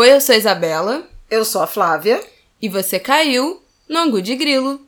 Oi, eu sou a Isabela. Eu sou a Flávia. E você caiu no Angu de Grilo.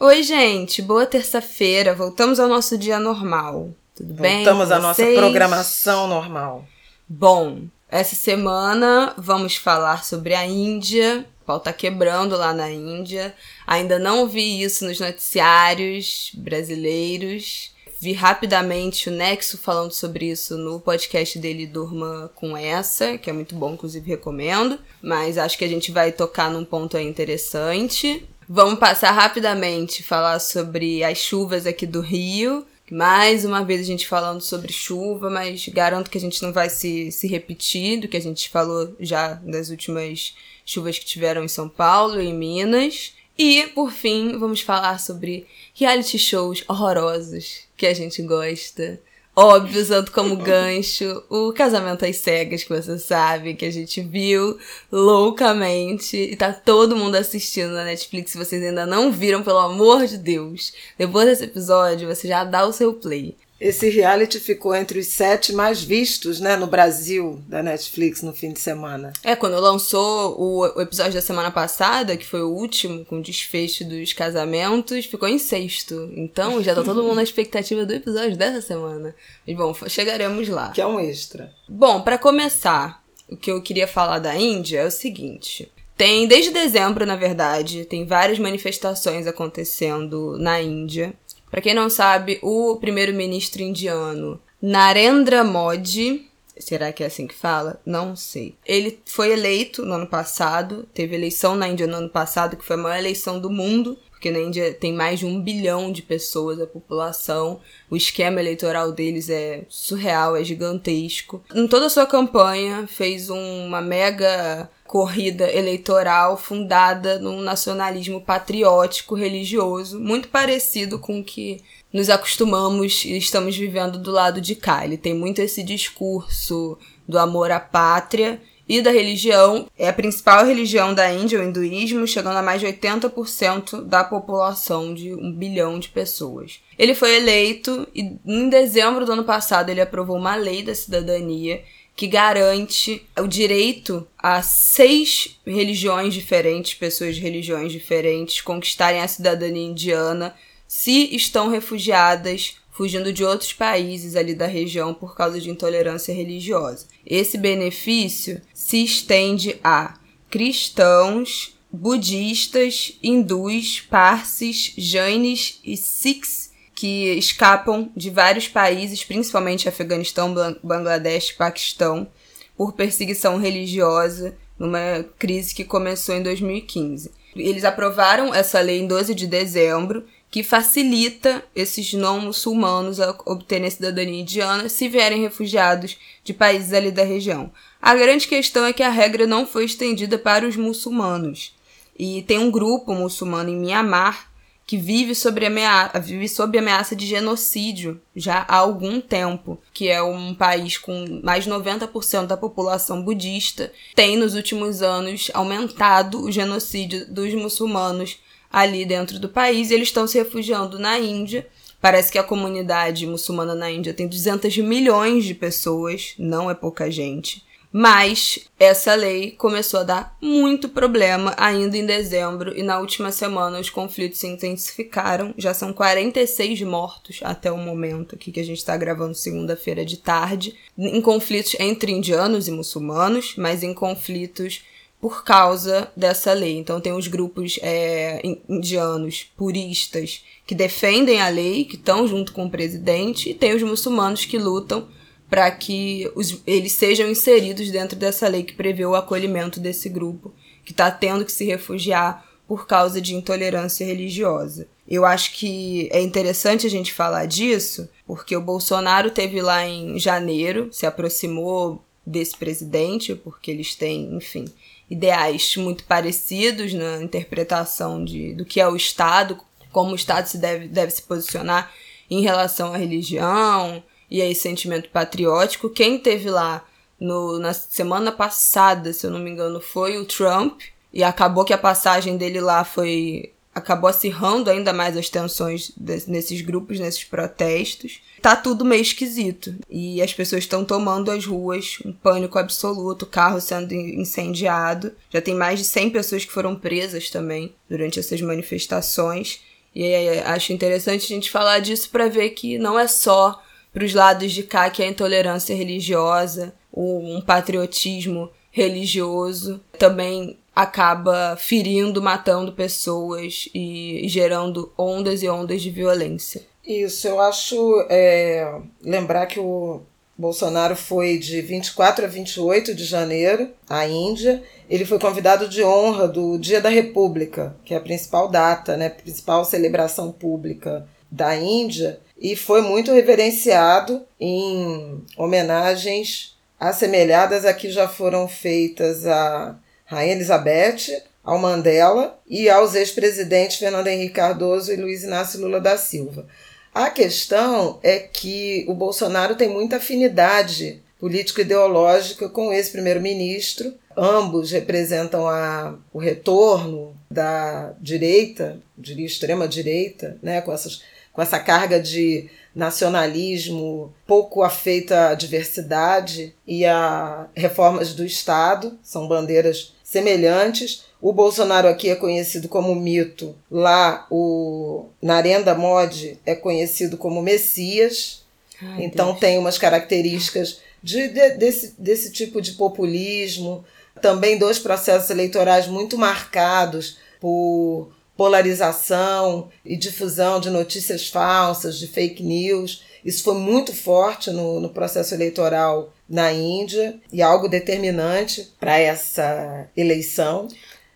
Oi, gente. Boa terça-feira. Voltamos ao nosso dia normal. Tudo bem? Voltamos à nossa programação normal. Bom, essa semana vamos falar sobre a Índia. O pau tá quebrando lá na Índia. Ainda não vi isso nos noticiários brasileiros. Vi rapidamente o Nexo falando sobre isso no podcast dele Durma com Essa, que é muito bom, inclusive recomendo. Mas acho que a gente vai tocar num ponto aí interessante. Vamos passar rapidamente falar sobre as chuvas aqui do Rio. Mais uma vez a gente falando sobre chuva, mas garanto que a gente não vai se, se repetir do que a gente falou já das últimas chuvas que tiveram em São Paulo e em Minas. E, por fim, vamos falar sobre reality shows horrorosos que a gente gosta. Óbvio, usando como gancho o Casamento às Cegas, que você sabe, que a gente viu loucamente. E tá todo mundo assistindo na Netflix. Se vocês ainda não viram, pelo amor de Deus, depois desse episódio, você já dá o seu play. Esse reality ficou entre os sete mais vistos, né, no Brasil, da Netflix no fim de semana. É, quando lançou o, o episódio da semana passada, que foi o último, com o desfecho dos casamentos, ficou em sexto. Então já tá todo mundo na expectativa do episódio dessa semana. Mas bom, chegaremos lá. Que é um extra. Bom, para começar, o que eu queria falar da Índia é o seguinte. Tem, desde dezembro, na verdade, tem várias manifestações acontecendo na Índia para quem não sabe, o primeiro-ministro indiano Narendra Modi, será que é assim que fala? Não sei. Ele foi eleito no ano passado, teve eleição na Índia no ano passado, que foi a maior eleição do mundo, porque na Índia tem mais de um bilhão de pessoas a população. O esquema eleitoral deles é surreal, é gigantesco. Em toda a sua campanha, fez uma mega corrida eleitoral fundada num nacionalismo patriótico religioso, muito parecido com o que nos acostumamos e estamos vivendo do lado de cá. Ele tem muito esse discurso do amor à pátria e da religião. É a principal religião da Índia, o hinduísmo, chegando a mais de 80% da população de um bilhão de pessoas. Ele foi eleito e em dezembro do ano passado ele aprovou uma lei da cidadania que garante o direito a seis religiões diferentes, pessoas de religiões diferentes, conquistarem a cidadania indiana se estão refugiadas fugindo de outros países ali da região por causa de intolerância religiosa. Esse benefício se estende a cristãos, budistas, hindus, parsis, jainis e sikhs que escapam de vários países, principalmente Afeganistão, Bangladesh, Paquistão, por perseguição religiosa, numa crise que começou em 2015. Eles aprovaram essa lei em 12 de dezembro, que facilita esses não muçulmanos a obterem a cidadania indiana se vierem refugiados de países ali da região. A grande questão é que a regra não foi estendida para os muçulmanos. E tem um grupo muçulmano em Mianmar que vive sob ameaça, vive sob ameaça de genocídio já há algum tempo, que é um país com mais de 90% da população budista, tem nos últimos anos aumentado o genocídio dos muçulmanos ali dentro do país eles estão se refugiando na Índia. Parece que a comunidade muçulmana na Índia tem 200 milhões de pessoas, não é pouca gente. Mas essa lei começou a dar muito problema ainda em dezembro e na última semana os conflitos se intensificaram. Já são 46 mortos até o momento aqui que a gente está gravando segunda-feira de tarde, em conflitos entre indianos e muçulmanos, mas em conflitos por causa dessa lei. Então tem os grupos é, indianos puristas que defendem a lei, que estão junto com o presidente, e tem os muçulmanos que lutam para que os, eles sejam inseridos dentro dessa lei que prevê o acolhimento desse grupo que está tendo que se refugiar por causa de intolerância religiosa. Eu acho que é interessante a gente falar disso, porque o Bolsonaro teve lá em janeiro, se aproximou desse presidente, porque eles têm, enfim, ideais muito parecidos na interpretação de, do que é o Estado, como o Estado se deve, deve se posicionar em relação à religião, e aí sentimento patriótico. Quem teve lá no, na semana passada, se eu não me engano, foi o Trump. E acabou que a passagem dele lá foi acabou acirrando ainda mais as tensões nesses grupos, nesses protestos. Tá tudo meio esquisito. E as pessoas estão tomando as ruas, um pânico absoluto, carro sendo incendiado. Já tem mais de 100 pessoas que foram presas também durante essas manifestações. E aí, acho interessante a gente falar disso para ver que não é só para os lados de cá que a intolerância religiosa, um patriotismo religioso também acaba ferindo, matando pessoas e, gerando ondas e ondas de violência. Isso, eu acho é, lembrar que o Bolsonaro foi de 24 a 28 de janeiro à Índia. Ele foi convidado de honra do Dia da República, que é a principal data, né, principal celebração pública da Índia, e foi muito reverenciado em homenagens assemelhadas a que já foram feitas a Rainha Elizabeth, ao Mandela e aos ex-presidentes Fernando Henrique Cardoso e Luiz Inácio Lula da Silva. A questão é que o Bolsonaro tem muita afinidade político-ideológica com esse primeiro-ministro. Ambos representam a, o retorno da direita, diria extrema-direita, né, com, essas, com essa carga de nacionalismo pouco afeita à diversidade e a reformas do Estado, são bandeiras semelhantes. O Bolsonaro aqui é conhecido como mito, lá o Narendra Modi é conhecido como Messias. Ai, então Deus. tem umas características de, de, desse, desse tipo de populismo. Também dois processos eleitorais muito marcados por polarização e difusão de notícias falsas, de fake news. Isso foi muito forte no, no processo eleitoral na Índia e algo determinante para essa eleição.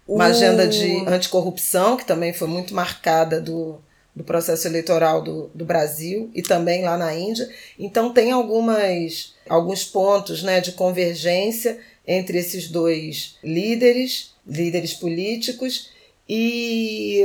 Uma uh. agenda de anticorrupção, que também foi muito marcada do, do processo eleitoral do, do Brasil e também lá na Índia. Então, tem algumas, alguns pontos né, de convergência entre esses dois líderes, líderes políticos, e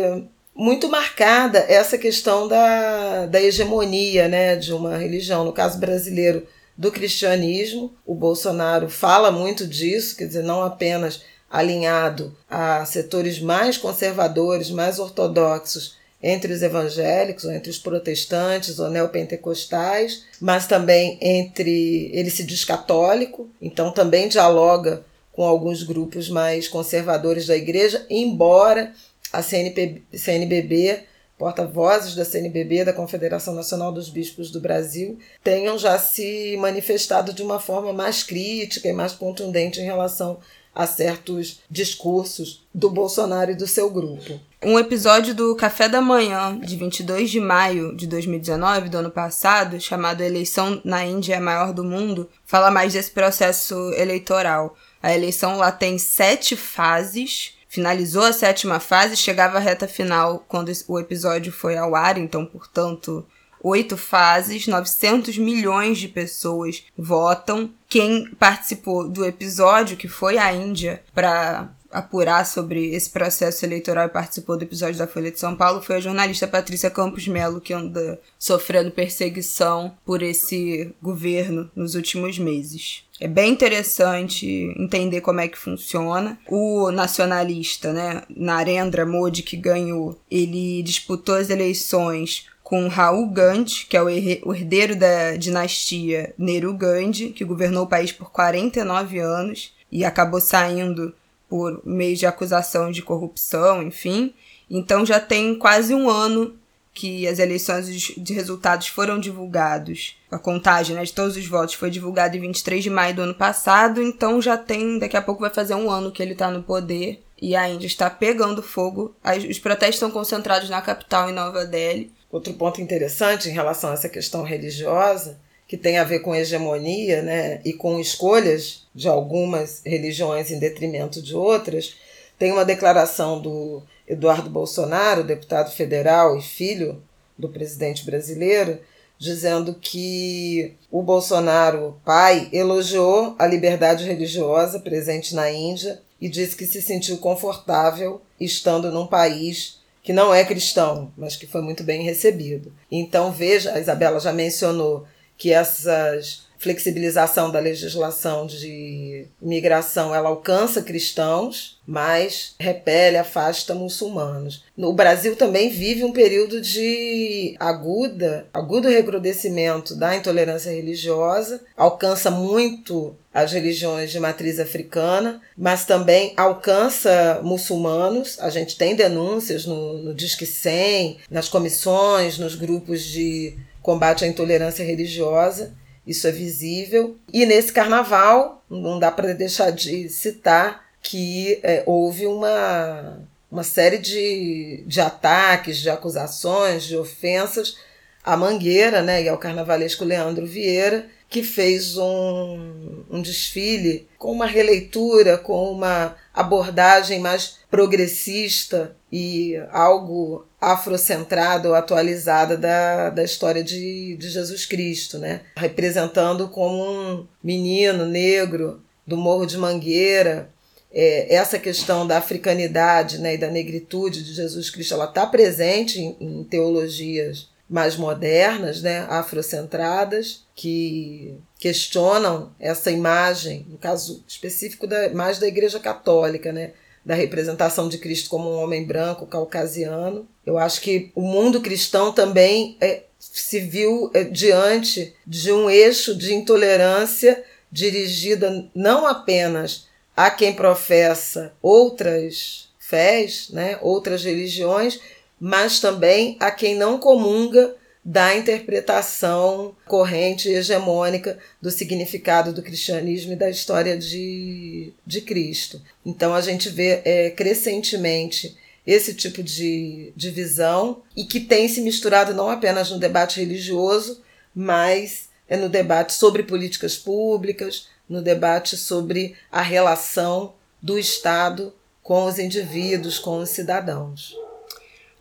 muito marcada essa questão da, da hegemonia né, de uma religião, no caso brasileiro, do cristianismo. O Bolsonaro fala muito disso, quer dizer, não apenas alinhado a setores mais conservadores, mais ortodoxos entre os evangélicos, ou entre os protestantes ou neopentecostais, mas também entre. Ele se diz católico, então também dialoga com alguns grupos mais conservadores da igreja, embora a CNBB, porta-vozes da CNBB, da Confederação Nacional dos Bispos do Brasil, tenham já se manifestado de uma forma mais crítica e mais contundente em relação a certos discursos do Bolsonaro e do seu grupo. Um episódio do Café da Manhã, de 22 de maio de 2019, do ano passado, chamado Eleição na Índia é Maior do Mundo, fala mais desse processo eleitoral. A eleição lá tem sete fases. Finalizou a sétima fase, chegava à reta final quando o episódio foi ao ar, então, portanto, oito fases, 900 milhões de pessoas votam. Quem participou do episódio, que foi a Índia, para apurar sobre esse processo eleitoral e participou do episódio da Folha de São Paulo foi a jornalista Patrícia Campos Melo, que anda sofrendo perseguição por esse governo nos últimos meses. É bem interessante entender como é que funciona. O nacionalista, né, Narendra Modi, que ganhou, ele disputou as eleições com Raul Gandhi, que é o herdeiro da dinastia Nehru Gandhi, que governou o país por 49 anos e acabou saindo por meio de acusação de corrupção, enfim. Então já tem quase um ano que as eleições de resultados foram divulgados. A contagem né, de todos os votos foi divulgada em 23 de maio do ano passado, então já tem, daqui a pouco vai fazer um ano que ele está no poder e a Índia está pegando fogo. Os protestos estão concentrados na capital, em Nova Delhi. Outro ponto interessante em relação a essa questão religiosa, que tem a ver com hegemonia né, e com escolhas de algumas religiões em detrimento de outras, tem uma declaração do Eduardo Bolsonaro, deputado federal e filho do presidente brasileiro, dizendo que o Bolsonaro, pai, elogiou a liberdade religiosa presente na Índia e disse que se sentiu confortável estando num país que não é cristão, mas que foi muito bem recebido. Então, veja, a Isabela já mencionou que essas flexibilização da legislação de imigração ela alcança cristãos, mas repele, afasta muçulmanos. No Brasil também vive um período de aguda, agudo recrudescimento da intolerância religiosa, alcança muito as religiões de matriz africana, mas também alcança muçulmanos. A gente tem denúncias no, no Disque 100, nas comissões, nos grupos de combate à intolerância religiosa. Isso é visível. E nesse carnaval, não dá para deixar de citar que é, houve uma, uma série de, de ataques, de acusações, de ofensas à Mangueira né, e ao carnavalesco Leandro Vieira, que fez um, um desfile com uma releitura, com uma abordagem mais progressista e algo afrocentrada ou atualizada da, da história de, de Jesus Cristo, né? representando como um menino negro do Morro de Mangueira. É, essa questão da africanidade né, e da negritude de Jesus Cristo ela está presente em, em teologias mais modernas, né, afrocentradas, que questionam essa imagem, no caso específico da, mais da Igreja Católica, né, da representação de Cristo como um homem branco, caucasiano. Eu acho que o mundo cristão também é, se viu é, diante de um eixo de intolerância dirigida não apenas a quem professa outras fés, né, outras religiões, mas também a quem não comunga da interpretação corrente hegemônica do significado do cristianismo e da história de, de Cristo. Então a gente vê é, crescentemente esse tipo de divisão e que tem se misturado não apenas no debate religioso, mas é no debate sobre políticas públicas, no debate sobre a relação do Estado com os indivíduos, com os cidadãos.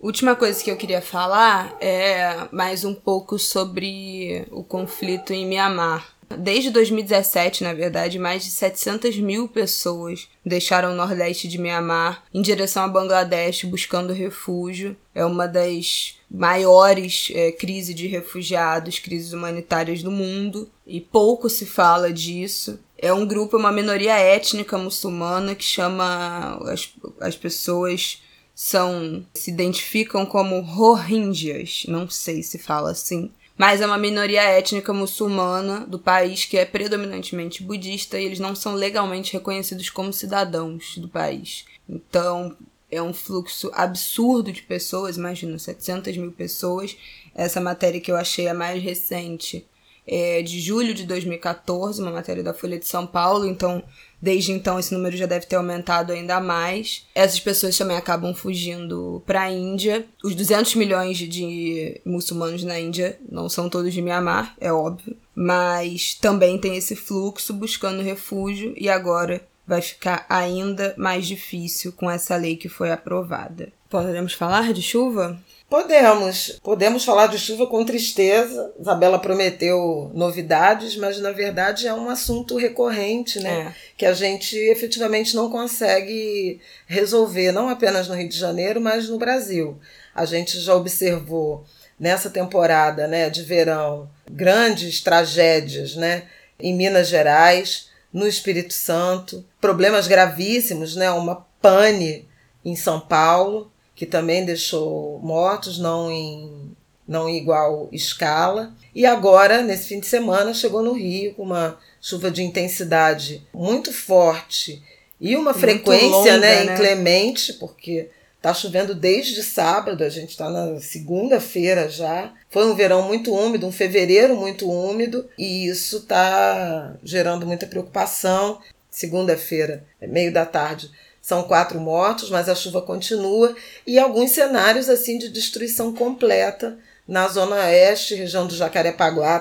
Última coisa que eu queria falar é mais um pouco sobre o conflito em Mianmar. Desde 2017, na verdade, mais de 700 mil pessoas deixaram o nordeste de Mianmar em direção a Bangladesh buscando refúgio. É uma das maiores é, crises de refugiados, crises humanitárias do mundo, e pouco se fala disso. É um grupo, uma minoria étnica muçulmana que chama as, as pessoas são se identificam como Rohingyas, não sei se fala assim, mas é uma minoria étnica muçulmana do país que é predominantemente budista e eles não são legalmente reconhecidos como cidadãos do país. Então é um fluxo absurdo de pessoas, imagina, 700 mil pessoas. Essa matéria que eu achei a mais recente é de julho de 2014, uma matéria da Folha de São Paulo, então Desde então, esse número já deve ter aumentado ainda mais. Essas pessoas também acabam fugindo para a Índia. Os 200 milhões de muçulmanos na Índia não são todos de Myanmar, é óbvio. Mas também tem esse fluxo buscando refúgio e agora vai ficar ainda mais difícil com essa lei que foi aprovada. Podemos falar de chuva? Podemos. Podemos falar de chuva com tristeza. Isabela prometeu novidades, mas na verdade é um assunto recorrente, né? É. Que a gente efetivamente não consegue resolver, não apenas no Rio de Janeiro, mas no Brasil. A gente já observou nessa temporada né, de verão grandes tragédias né, em Minas Gerais, no Espírito Santo, problemas gravíssimos, né, uma pane em São Paulo que também deixou mortos, não em, não em igual escala. E agora, nesse fim de semana, chegou no Rio com uma chuva de intensidade muito forte e uma muito frequência longa, né, né, inclemente, porque Tá chovendo desde sábado, a gente está na segunda-feira já. Foi um verão muito úmido, um fevereiro muito úmido, e isso está gerando muita preocupação. Segunda-feira, meio da tarde, são quatro mortos, mas a chuva continua e alguns cenários assim de destruição completa na zona oeste, região do Jacarepaguá,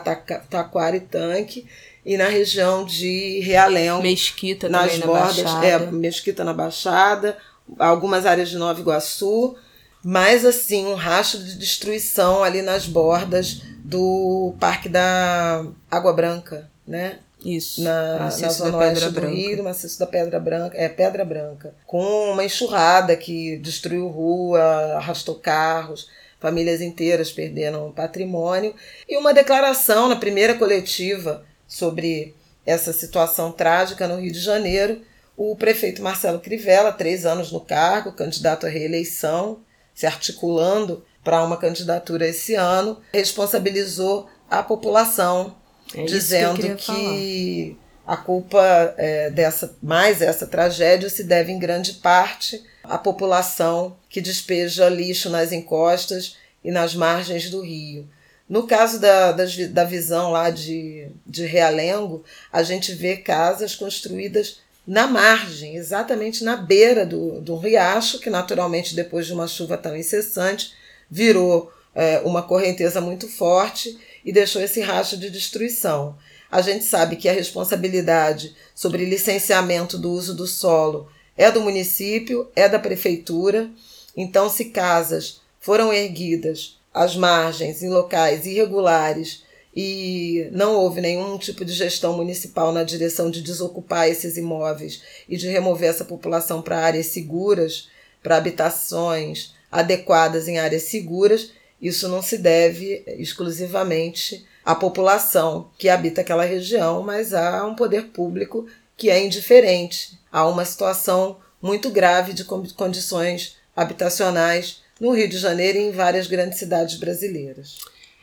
Taquara e Tanque, e na região de Realengo. Mesquita nas na bordas, Baixada. É, Mesquita na Baixada, algumas áreas de Nova Iguaçu, mas assim, um rastro de destruição ali nas bordas do Parque da Água Branca, né? Isso. Na, na zona oeste do. Rio, maciço da Pedra Branca, é Pedra Branca, com uma enxurrada que destruiu rua, arrastou carros, famílias inteiras perderam patrimônio, e uma declaração na primeira coletiva sobre essa situação trágica no Rio de Janeiro, o prefeito Marcelo Crivella, três anos no cargo, candidato à reeleição, se articulando para uma candidatura esse ano, responsabilizou a população, é dizendo que, que a culpa é, dessa mais essa tragédia se deve em grande parte à população que despeja lixo nas encostas e nas margens do rio. No caso da, da, da visão lá de, de Realengo, a gente vê casas construídas na margem, exatamente na beira do, do riacho, que naturalmente, depois de uma chuva tão incessante, virou é, uma correnteza muito forte e deixou esse racho de destruição. A gente sabe que a responsabilidade sobre licenciamento do uso do solo é do município, é da prefeitura. Então, se casas foram erguidas às margens, em locais irregulares, e não houve nenhum tipo de gestão municipal na direção de desocupar esses imóveis e de remover essa população para áreas seguras, para habitações adequadas em áreas seguras, isso não se deve exclusivamente a população que habita aquela região, mas há um poder público que é indiferente a uma situação muito grave de condições habitacionais no Rio de Janeiro e em várias grandes cidades brasileiras.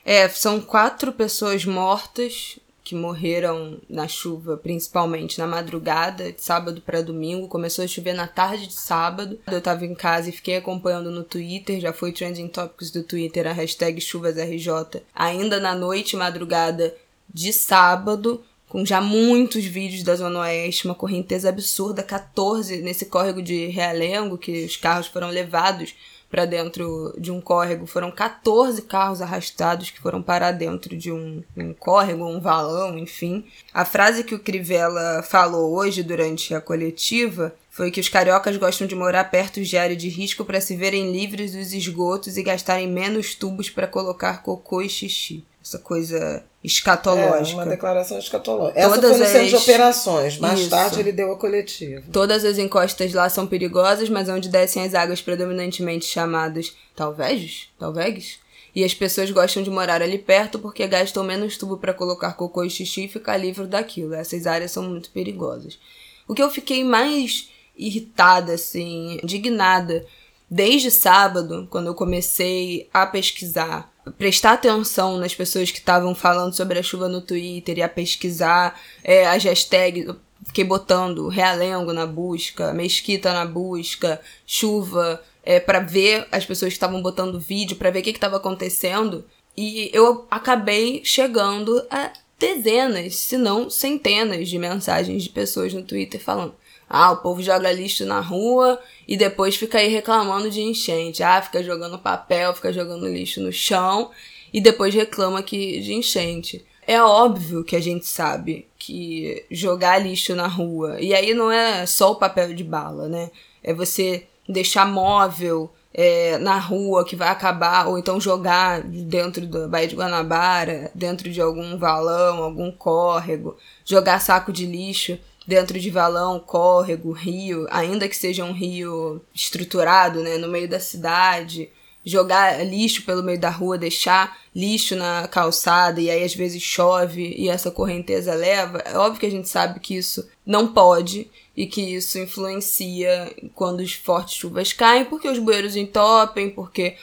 É, são quatro pessoas mortas que morreram na chuva, principalmente na madrugada, de sábado para domingo. Começou a chover na tarde de sábado. Eu tava em casa e fiquei acompanhando no Twitter, já foi trending topics do Twitter a hashtag chuvasRJ. Ainda na noite, madrugada de sábado, com já muitos vídeos da Zona Oeste, uma correnteza absurda, 14 nesse córrego de Realengo, que os carros foram levados para dentro de um córrego. Foram 14 carros arrastados que foram parar dentro de um, um córrego, um valão, enfim. A frase que o Crivella falou hoje durante a coletiva foi que os cariocas gostam de morar perto de área de risco para se verem livres dos esgotos e gastarem menos tubos para colocar cocô e xixi. Essa coisa escatológica. É, uma declaração escatológica. Essa Todas foi no as... de operações. Mais Isso. tarde ele deu a coletiva. Todas as encostas lá são perigosas, mas onde descem as águas predominantemente chamadas talvez, talvez, e as pessoas gostam de morar ali perto porque gastam menos tubo para colocar cocô e xixi e ficar livre daquilo. Essas áreas são muito perigosas. O que eu fiquei mais irritada, assim, indignada, desde sábado, quando eu comecei a pesquisar prestar atenção nas pessoas que estavam falando sobre a chuva no Twitter e a pesquisar é, as hashtags. Fiquei botando realengo na busca, mesquita na busca, chuva, é, para ver as pessoas que estavam botando vídeo, para ver o que estava acontecendo. E eu acabei chegando a dezenas, se não centenas de mensagens de pessoas no Twitter falando: ah, o povo joga lixo na rua e depois fica aí reclamando de enchente. Ah, fica jogando papel, fica jogando lixo no chão e depois reclama que de enchente. É óbvio que a gente sabe que jogar lixo na rua, e aí não é só o papel de bala, né? É você deixar móvel é, na rua que vai acabar, ou então jogar dentro da Baía de Guanabara, dentro de algum valão, algum córrego, jogar saco de lixo dentro de valão, córrego, rio, ainda que seja um rio estruturado, né, no meio da cidade, jogar lixo pelo meio da rua, deixar lixo na calçada e aí às vezes chove e essa correnteza leva, é óbvio que a gente sabe que isso não pode e que isso influencia quando as fortes chuvas caem, porque os bueiros entopem, porque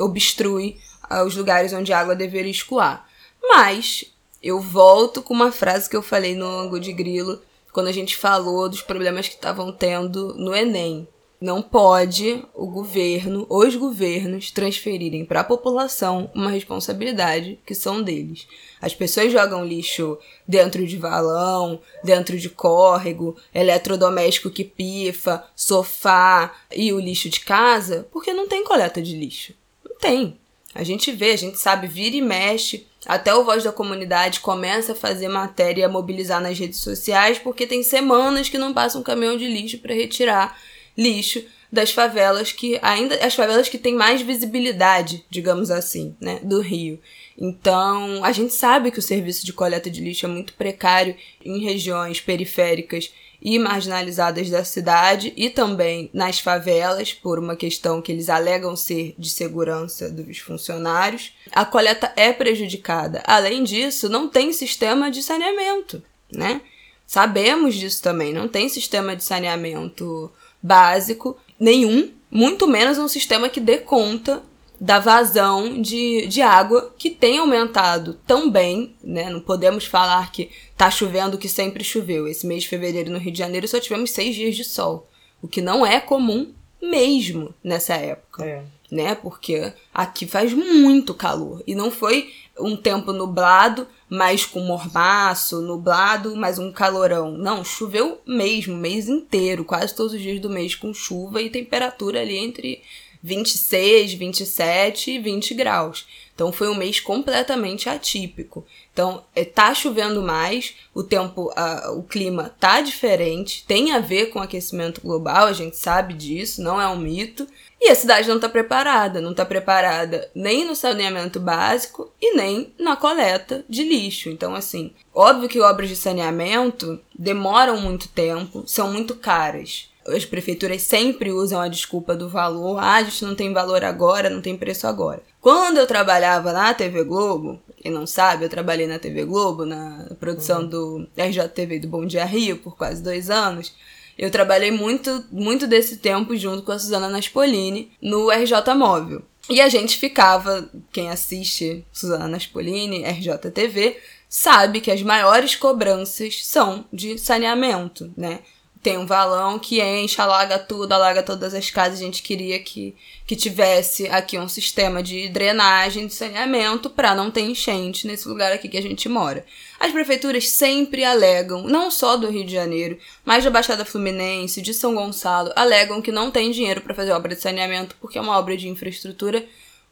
obstrui ah, os lugares onde a água deveria escoar. Mas eu volto com uma frase que eu falei no ângulo de grilo quando a gente falou dos problemas que estavam tendo no Enem. Não pode o governo, os governos, transferirem para a população uma responsabilidade que são deles. As pessoas jogam lixo dentro de valão, dentro de córrego, eletrodoméstico que pifa, sofá e o lixo de casa, porque não tem coleta de lixo. Não tem. A gente vê, a gente sabe, vira e mexe. Até o Voz da Comunidade começa a fazer matéria e a mobilizar nas redes sociais, porque tem semanas que não passa um caminhão de lixo para retirar lixo das favelas que ainda as favelas que têm mais visibilidade, digamos assim, né, do Rio. Então, a gente sabe que o serviço de coleta de lixo é muito precário em regiões periféricas e marginalizadas da cidade e também nas favelas, por uma questão que eles alegam ser de segurança dos funcionários. A coleta é prejudicada. Além disso, não tem sistema de saneamento, né? Sabemos disso também, não tem sistema de saneamento básico nenhum, muito menos um sistema que dê conta da vazão de, de água que tem aumentado também, né? Não podemos falar que tá chovendo que sempre choveu. Esse mês de fevereiro no Rio de Janeiro só tivemos seis dias de sol, o que não é comum mesmo nessa época, é. né? Porque aqui faz muito calor e não foi um tempo nublado, mas com mormaço, nublado, mas um calorão. Não, choveu mesmo, mês inteiro, quase todos os dias do mês com chuva e temperatura ali entre 26, 27 e 20 graus. Então foi um mês completamente atípico. Então é, tá chovendo mais, o tempo, a, o clima tá diferente, tem a ver com aquecimento global, a gente sabe disso, não é um mito. E a cidade não está preparada, não está preparada nem no saneamento básico e nem na coleta de lixo. Então, assim, óbvio que obras de saneamento demoram muito tempo, são muito caras as prefeituras sempre usam a desculpa do valor. Ah, a gente não tem valor agora, não tem preço agora. Quando eu trabalhava na TV Globo, quem não sabe, eu trabalhei na TV Globo, na produção uhum. do RJTV do Bom Dia Rio por quase dois anos. Eu trabalhei muito, muito desse tempo junto com a Suzana Naspolini no RJ Móvel. E a gente ficava, quem assiste Suzana Naspolini, RJTV, sabe que as maiores cobranças são de saneamento, né? Tem um valão que enche, alaga tudo, alaga todas as casas. A gente queria que, que tivesse aqui um sistema de drenagem, de saneamento, para não ter enchente nesse lugar aqui que a gente mora. As prefeituras sempre alegam, não só do Rio de Janeiro, mas da Baixada Fluminense, de São Gonçalo, alegam que não tem dinheiro para fazer obra de saneamento porque é uma obra de infraestrutura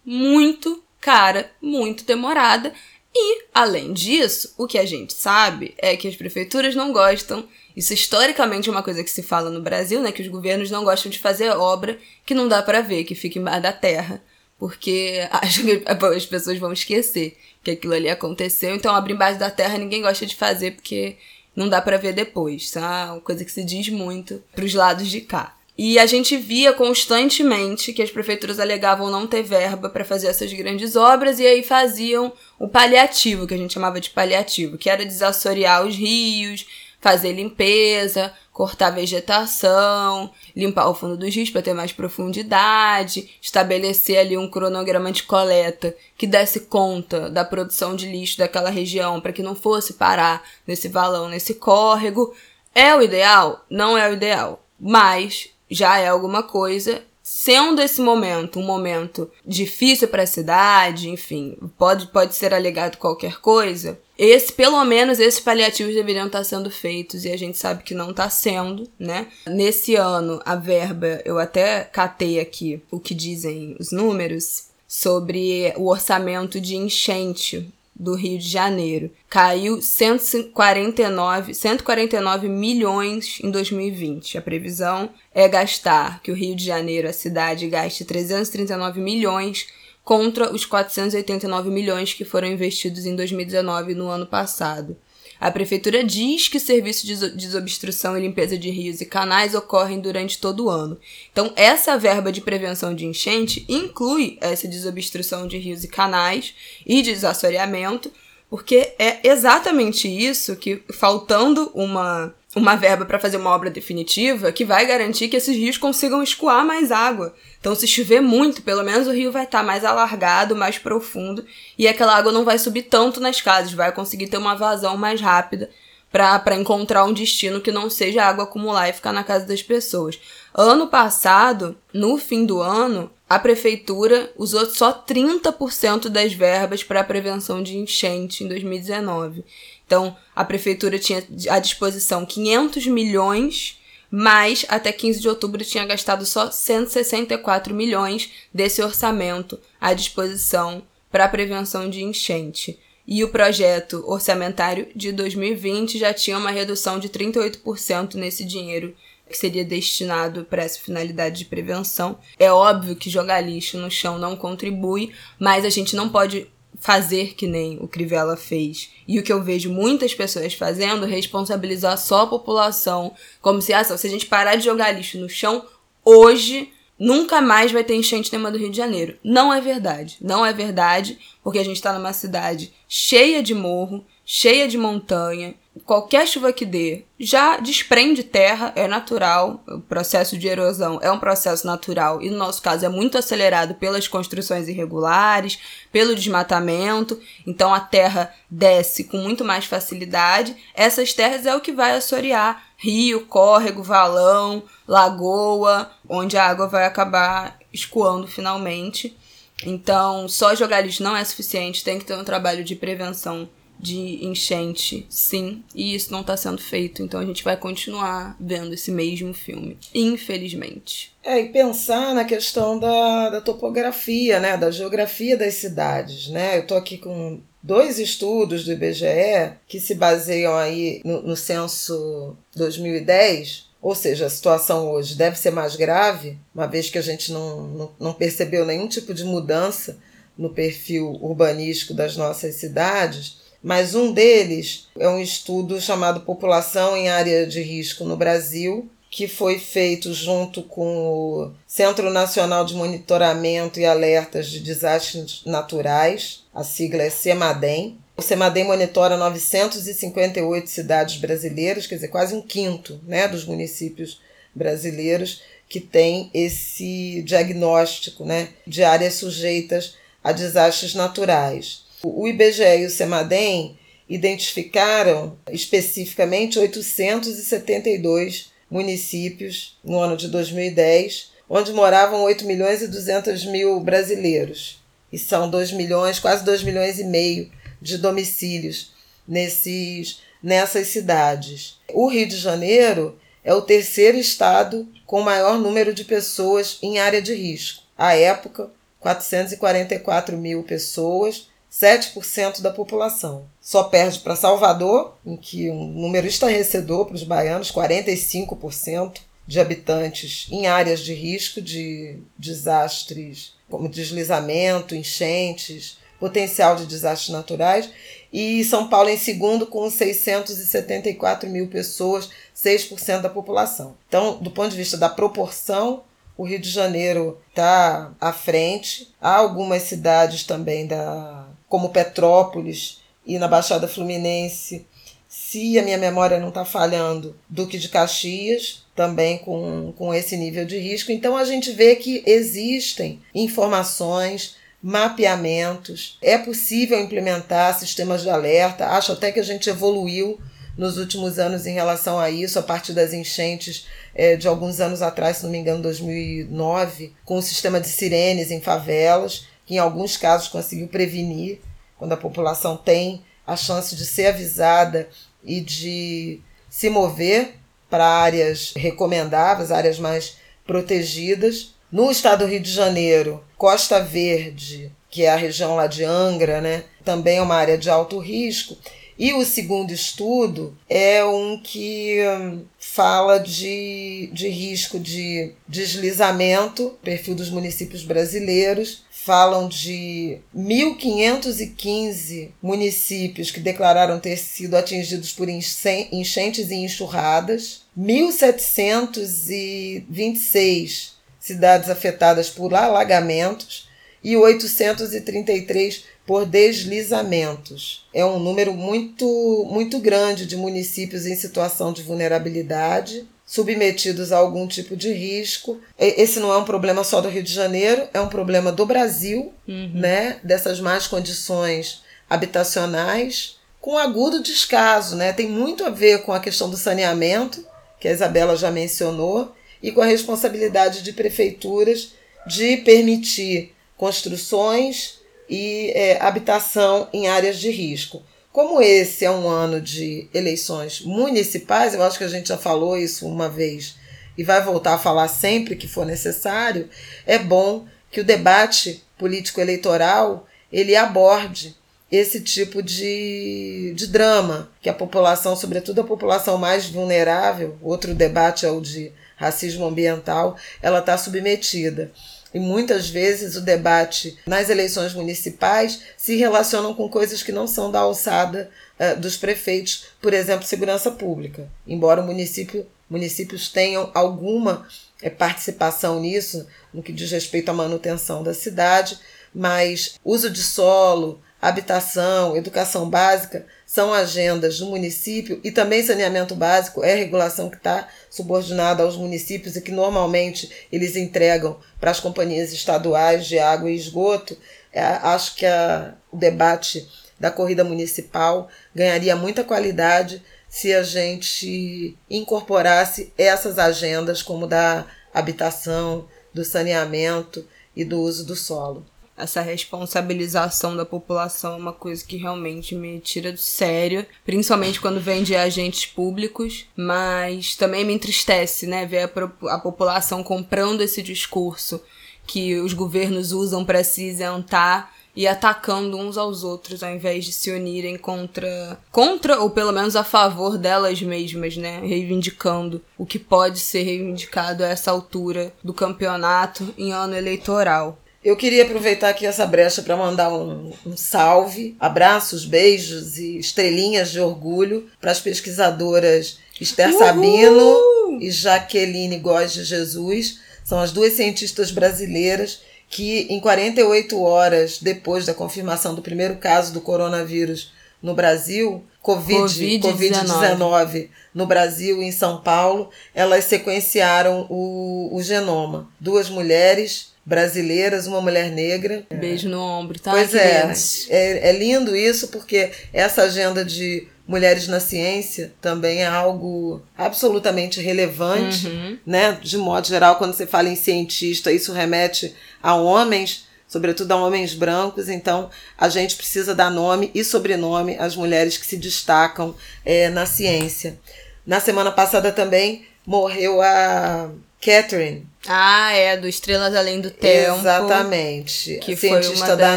muito cara, muito demorada. E, além disso, o que a gente sabe é que as prefeituras não gostam isso historicamente é uma coisa que se fala no Brasil, né? Que os governos não gostam de fazer obra que não dá para ver, que fica embaixo da terra. Porque acho que as pessoas vão esquecer que aquilo ali aconteceu. Então, obra embaixo da terra ninguém gosta de fazer porque não dá para ver depois. Isso é uma coisa que se diz muito pros lados de cá. E a gente via constantemente que as prefeituras alegavam não ter verba para fazer essas grandes obras e aí faziam o paliativo, que a gente chamava de paliativo, que era desassorear os rios, fazer limpeza, cortar vegetação, limpar o fundo dos rios para ter mais profundidade, estabelecer ali um cronograma de coleta que desse conta da produção de lixo daquela região para que não fosse parar nesse valão, nesse córrego. É o ideal? Não é o ideal, mas já é alguma coisa sendo esse momento um momento difícil para a cidade, enfim, pode, pode ser alegado qualquer coisa, esse, pelo menos, esses paliativos deveriam estar sendo feitos e a gente sabe que não está sendo, né? Nesse ano, a verba, eu até catei aqui o que dizem os números sobre o orçamento de enchente do Rio de Janeiro. Caiu 149, 149 milhões em 2020. A previsão é gastar, que o Rio de Janeiro, a cidade, gaste 339 milhões contra os 489 milhões que foram investidos em 2019 no ano passado. A prefeitura diz que serviços de desobstrução e limpeza de rios e canais ocorrem durante todo o ano. Então, essa verba de prevenção de enchente inclui essa desobstrução de rios e canais e desassoreamento, porque é exatamente isso que, faltando uma, uma verba para fazer uma obra definitiva, que vai garantir que esses rios consigam escoar mais água. Então, se chover muito, pelo menos o rio vai estar tá mais alargado, mais profundo, e aquela água não vai subir tanto nas casas, vai conseguir ter uma vazão mais rápida para encontrar um destino que não seja água acumular e ficar na casa das pessoas. Ano passado, no fim do ano, a prefeitura usou só 30% das verbas para a prevenção de enchente em 2019. Então, a prefeitura tinha à disposição 500 milhões mas até 15 de outubro tinha gastado só 164 milhões desse orçamento à disposição para a prevenção de enchente. E o projeto orçamentário de 2020 já tinha uma redução de 38% nesse dinheiro que seria destinado para essa finalidade de prevenção. É óbvio que jogar lixo no chão não contribui, mas a gente não pode fazer que nem o Crivella fez. E o que eu vejo muitas pessoas fazendo, responsabilizar só a população, como se, ah, se a gente parar de jogar lixo no chão, hoje nunca mais vai ter enchente nenhuma do Rio de Janeiro. Não é verdade. Não é verdade, porque a gente está numa cidade cheia de morro, cheia de montanha, qualquer chuva que dê já desprende terra, é natural. O processo de erosão é um processo natural e, no nosso caso, é muito acelerado pelas construções irregulares, pelo desmatamento. Então, a terra desce com muito mais facilidade. Essas terras é o que vai assorear rio, córrego, valão, lagoa, onde a água vai acabar escoando finalmente. Então, só jogar lixo não é suficiente, tem que ter um trabalho de prevenção de enchente, sim, e isso não está sendo feito, então a gente vai continuar vendo esse mesmo filme, infelizmente. É, e pensar na questão da, da topografia, né, da geografia das cidades, né? Eu tô aqui com dois estudos do IBGE que se baseiam aí no, no censo 2010, ou seja, a situação hoje deve ser mais grave, uma vez que a gente não, não, não percebeu nenhum tipo de mudança no perfil urbanístico das nossas cidades mas um deles é um estudo chamado População em Área de Risco no Brasil, que foi feito junto com o Centro Nacional de Monitoramento e Alertas de Desastres Naturais, a sigla é CEMADEM. O CEMADEM monitora 958 cidades brasileiras, quer dizer, quase um quinto né, dos municípios brasileiros que tem esse diagnóstico né, de áreas sujeitas a desastres naturais. O IBGE e o CEMADEM identificaram especificamente 872 municípios no ano de 2010, onde moravam 8 milhões e 200 mil brasileiros. E são 2 milhões, quase 2 milhões e meio de domicílios nesses, nessas cidades. O Rio de Janeiro é o terceiro estado com maior número de pessoas em área de risco. À época, 444 mil pessoas 7% da população. Só perde para Salvador, em que um número estarrecedor para os baianos, 45% de habitantes em áreas de risco de desastres como deslizamento, enchentes, potencial de desastres naturais, e São Paulo em segundo com 674 mil pessoas, 6% da população. Então, do ponto de vista da proporção, o Rio de Janeiro está à frente. Há algumas cidades também da como Petrópolis e na Baixada Fluminense, se a minha memória não está falhando, Duque de Caxias, também com, com esse nível de risco. Então a gente vê que existem informações, mapeamentos, é possível implementar sistemas de alerta. Acho até que a gente evoluiu nos últimos anos em relação a isso, a partir das enchentes é, de alguns anos atrás, se não me engano, 2009, com o sistema de sirenes em favelas que em alguns casos conseguiu prevenir, quando a população tem a chance de ser avisada e de se mover para áreas recomendáveis, áreas mais protegidas. No estado do Rio de Janeiro, Costa Verde, que é a região lá de Angra, né, também é uma área de alto risco. E o segundo estudo é um que hum, fala de, de risco de deslizamento, perfil dos municípios brasileiros, falam de 1.515 municípios que declararam ter sido atingidos por enchentes e enxurradas, 1.726 cidades afetadas por alagamentos e 833 por deslizamentos. É um número muito, muito grande de municípios em situação de vulnerabilidade submetidos a algum tipo de risco. Esse não é um problema só do Rio de Janeiro, é um problema do Brasil, uhum. né? Dessas más condições habitacionais, com agudo descaso, né? Tem muito a ver com a questão do saneamento, que a Isabela já mencionou, e com a responsabilidade de prefeituras de permitir construções e é, habitação em áreas de risco. Como esse é um ano de eleições municipais, eu acho que a gente já falou isso uma vez e vai voltar a falar sempre que for necessário, é bom que o debate político eleitoral ele aborde esse tipo de, de drama, que a população, sobretudo a população mais vulnerável, outro debate é o de racismo ambiental, ela está submetida. E muitas vezes o debate nas eleições municipais se relacionam com coisas que não são da alçada uh, dos prefeitos, por exemplo, segurança pública. Embora município, municípios tenham alguma é, participação nisso, no que diz respeito à manutenção da cidade, mas uso de solo, habitação, educação básica são agendas do município e também saneamento básico é regulação que está subordinada aos municípios e que normalmente eles entregam para as companhias estaduais de água e esgoto. É, acho que a, o debate da corrida municipal ganharia muita qualidade se a gente incorporasse essas agendas como da habitação, do saneamento e do uso do solo essa responsabilização da população é uma coisa que realmente me tira do sério, principalmente quando vem de agentes públicos, mas também me entristece, né, ver a, a população comprando esse discurso que os governos usam para se isentar e atacando uns aos outros ao invés de se unirem contra contra ou pelo menos a favor delas mesmas, né, reivindicando o que pode ser reivindicado a essa altura do campeonato em ano eleitoral. Eu queria aproveitar aqui essa brecha para mandar um, um, salve, abraços, beijos e estrelinhas de orgulho para as pesquisadoras Esther Uhul! Sabino e Jaqueline Góes de Jesus. São as duas cientistas brasileiras que, em 48 horas depois da confirmação do primeiro caso do coronavírus no Brasil, Covid-19 COVID no Brasil e em São Paulo, elas sequenciaram o, o genoma. Duas mulheres brasileiras, uma mulher negra. Beijo no ombro, tá? Pois é, é, é lindo isso porque essa agenda de mulheres na ciência também é algo absolutamente relevante, uhum. né? De modo geral, quando você fala em cientista, isso remete a homens, sobretudo a homens brancos. Então, a gente precisa dar nome e sobrenome às mulheres que se destacam é, na ciência. Na semana passada também morreu a Catherine. Ah, é, do Estrelas Além do Tempo. Exatamente. Que cientista foi da